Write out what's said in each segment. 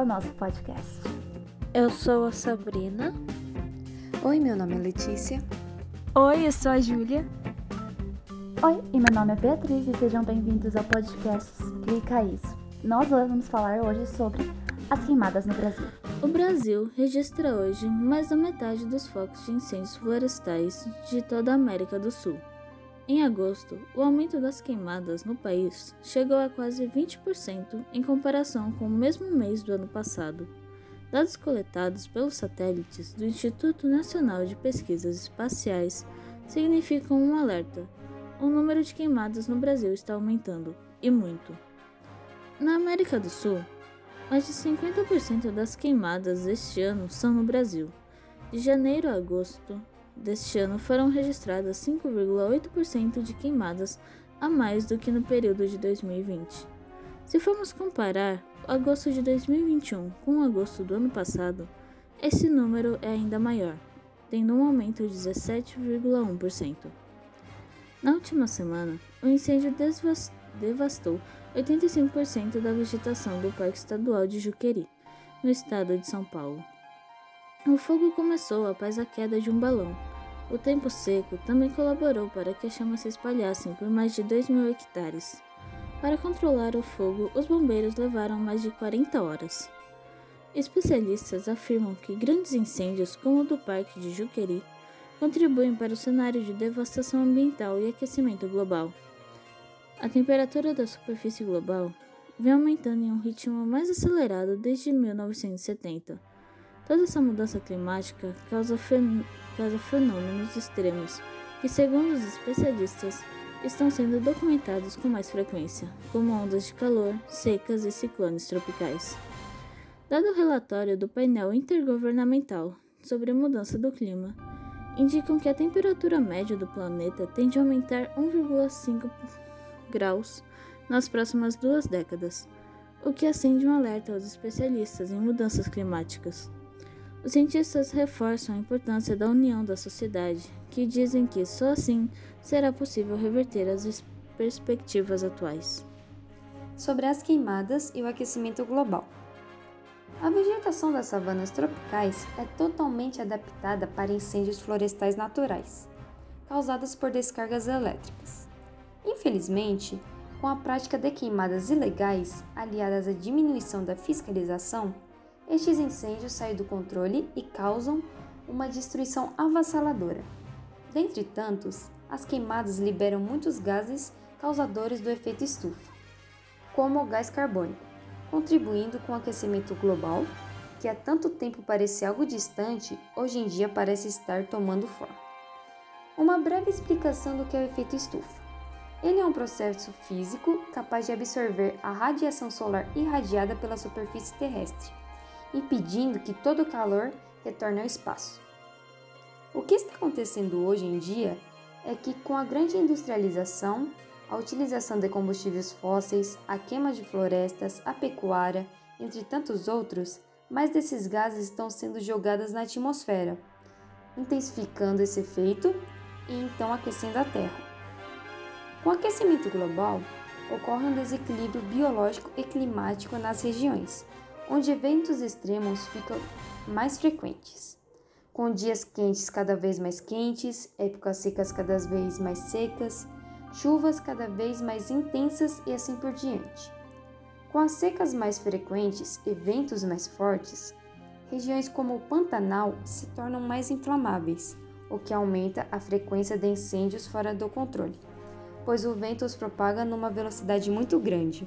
ao nosso podcast. Eu sou a Sabrina. Oi, meu nome é Letícia. Oi, eu sou a Júlia. Oi, e meu nome é Beatriz e sejam bem-vindos ao podcast Clica Isso. Nós vamos falar hoje sobre as queimadas no Brasil. O Brasil registra hoje mais da metade dos focos de incêndios florestais de toda a América do Sul. Em agosto, o aumento das queimadas no país chegou a quase 20% em comparação com o mesmo mês do ano passado. Dados coletados pelos satélites do Instituto Nacional de Pesquisas Espaciais significam um alerta. O número de queimadas no Brasil está aumentando, e muito. Na América do Sul, mais de 50% das queimadas deste ano são no Brasil. De janeiro a agosto, deste ano foram registradas 5,8% de queimadas a mais do que no período de 2020. Se formos comparar agosto de 2021 com agosto do ano passado, esse número é ainda maior, tendo um aumento de 17,1%. Na última semana, o incêndio devastou 85% da vegetação do Parque Estadual de Juqueri, no estado de São Paulo. O fogo começou após a queda de um balão. O tempo seco também colaborou para que as chamas se espalhassem por mais de 2 mil hectares. Para controlar o fogo, os bombeiros levaram mais de 40 horas. Especialistas afirmam que grandes incêndios, como o do Parque de Juqueri, contribuem para o cenário de devastação ambiental e aquecimento global. A temperatura da superfície global vem aumentando em um ritmo mais acelerado desde 1970 Toda essa mudança climática causa, fen causa fenômenos extremos que, segundo os especialistas, estão sendo documentados com mais frequência, como ondas de calor, secas e ciclones tropicais. Dado o relatório do painel intergovernamental sobre a mudança do clima, indicam que a temperatura média do planeta tende a aumentar 1,5 graus nas próximas duas décadas, o que acende um alerta aos especialistas em mudanças climáticas. Os cientistas reforçam a importância da união da sociedade, que dizem que só assim será possível reverter as perspectivas atuais. Sobre as queimadas e o aquecimento global. A vegetação das savanas tropicais é totalmente adaptada para incêndios florestais naturais, causados por descargas elétricas. Infelizmente, com a prática de queimadas ilegais, aliadas à diminuição da fiscalização, estes incêndios saem do controle e causam uma destruição avassaladora. Dentre tantos, as queimadas liberam muitos gases causadores do efeito estufa, como o gás carbônico, contribuindo com o aquecimento global, que há tanto tempo parecia algo distante, hoje em dia parece estar tomando forma. Uma breve explicação do que é o efeito estufa. Ele é um processo físico capaz de absorver a radiação solar irradiada pela superfície terrestre impedindo que todo o calor retorne ao espaço. O que está acontecendo hoje em dia é que, com a grande industrialização, a utilização de combustíveis fósseis, a queima de florestas, a pecuária, entre tantos outros, mais desses gases estão sendo jogados na atmosfera, intensificando esse efeito e então aquecendo a Terra. Com o aquecimento global, ocorre um desequilíbrio biológico e climático nas regiões, onde eventos extremos ficam mais frequentes, com dias quentes cada vez mais quentes, épocas secas cada vez mais secas, chuvas cada vez mais intensas e assim por diante. Com as secas mais frequentes e ventos mais fortes, regiões como o Pantanal se tornam mais inflamáveis, o que aumenta a frequência de incêndios fora do controle, pois o vento os propaga numa velocidade muito grande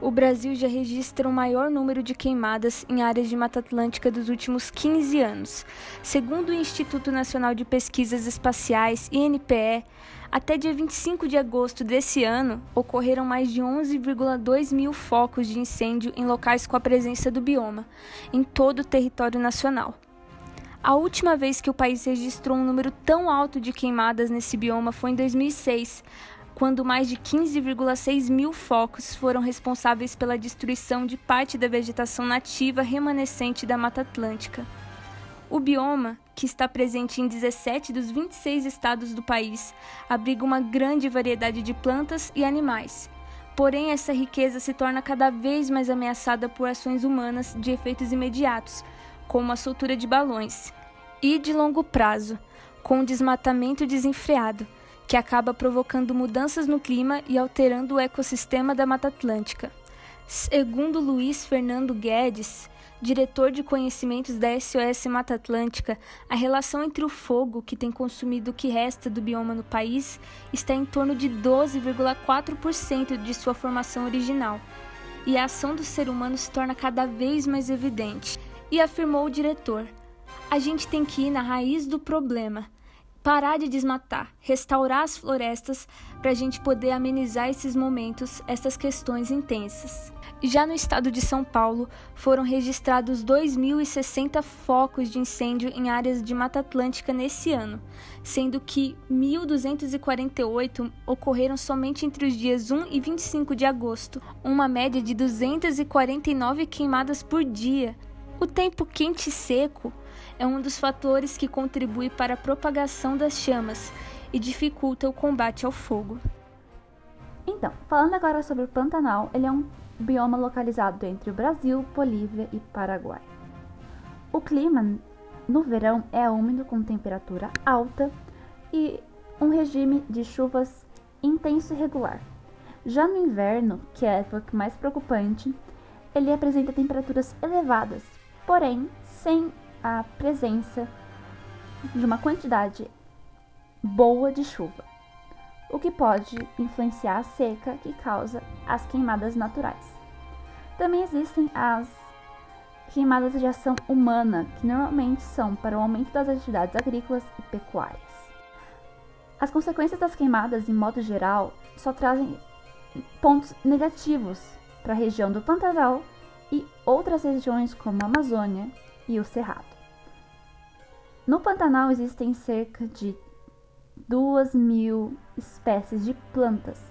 o Brasil já registra o maior número de queimadas em áreas de Mata Atlântica dos últimos 15 anos. Segundo o Instituto Nacional de Pesquisas Espaciais, INPE, até dia 25 de agosto desse ano, ocorreram mais de 11,2 mil focos de incêndio em locais com a presença do bioma, em todo o território nacional. A última vez que o país registrou um número tão alto de queimadas nesse bioma foi em 2006, quando mais de 15,6 mil focos foram responsáveis pela destruição de parte da vegetação nativa remanescente da Mata Atlântica. O bioma, que está presente em 17 dos 26 estados do país, abriga uma grande variedade de plantas e animais, Porém, essa riqueza se torna cada vez mais ameaçada por ações humanas de efeitos imediatos, como a soltura de balões, e de longo prazo, com o desmatamento desenfreado, que acaba provocando mudanças no clima e alterando o ecossistema da Mata Atlântica. Segundo Luiz Fernando Guedes, diretor de conhecimentos da SOS Mata Atlântica, a relação entre o fogo, que tem consumido o que resta do bioma no país, está em torno de 12,4% de sua formação original, e a ação do ser humano se torna cada vez mais evidente. E afirmou o diretor: a gente tem que ir na raiz do problema parar de desmatar, restaurar as florestas para a gente poder amenizar esses momentos, essas questões intensas. Já no estado de São Paulo, foram registrados 2.060 focos de incêndio em áreas de Mata Atlântica nesse ano, sendo que 1.248 ocorreram somente entre os dias 1 e 25 de agosto, uma média de 249 queimadas por dia. O tempo quente e seco é um dos fatores que contribui para a propagação das chamas e dificulta o combate ao fogo. Então, falando agora sobre o Pantanal, ele é um bioma localizado entre o Brasil, Bolívia e Paraguai. O clima no verão é úmido com temperatura alta e um regime de chuvas intenso e regular. Já no inverno, que é a época mais preocupante, ele apresenta temperaturas elevadas, porém sem a presença de uma quantidade boa de chuva, o que pode influenciar a seca que causa as queimadas naturais. Também existem as queimadas de ação humana, que normalmente são para o aumento das atividades agrícolas e pecuárias. As consequências das queimadas, em modo geral, só trazem pontos negativos para a região do Pantanal e outras regiões como a Amazônia e o Cerrado. No Pantanal existem cerca de 2 mil espécies de plantas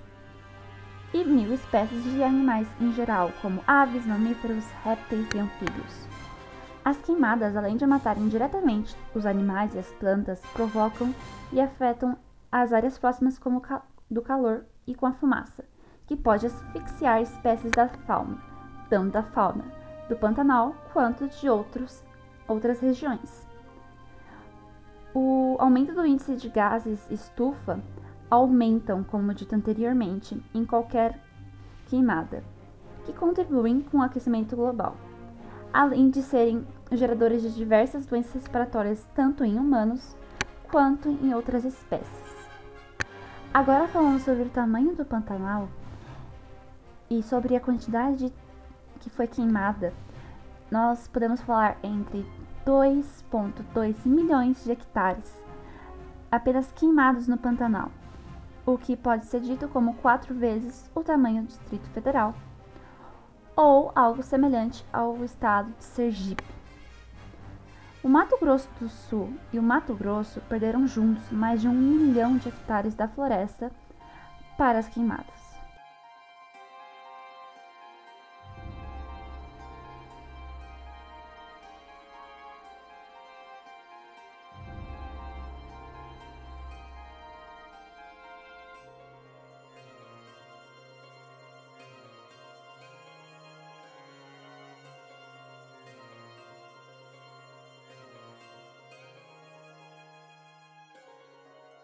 e mil espécies de animais em geral, como aves, mamíferos, répteis e anfíbios. As queimadas, além de matarem diretamente os animais e as plantas, provocam e afetam as áreas próximas como do calor e com a fumaça, que pode asfixiar espécies da fauna, tanto da fauna do Pantanal quanto de outros, outras regiões. O aumento do índice de gases estufa aumentam, como dito anteriormente, em qualquer queimada, que contribuem com o aquecimento global, além de serem geradores de diversas doenças respiratórias tanto em humanos quanto em outras espécies. Agora falando sobre o tamanho do Pantanal e sobre a quantidade que foi queimada, nós podemos falar entre 2,2 milhões de hectares apenas queimados no Pantanal, o que pode ser dito como quatro vezes o tamanho do Distrito Federal, ou algo semelhante ao estado de Sergipe. O Mato Grosso do Sul e o Mato Grosso perderam juntos mais de um milhão de hectares da floresta para as queimadas.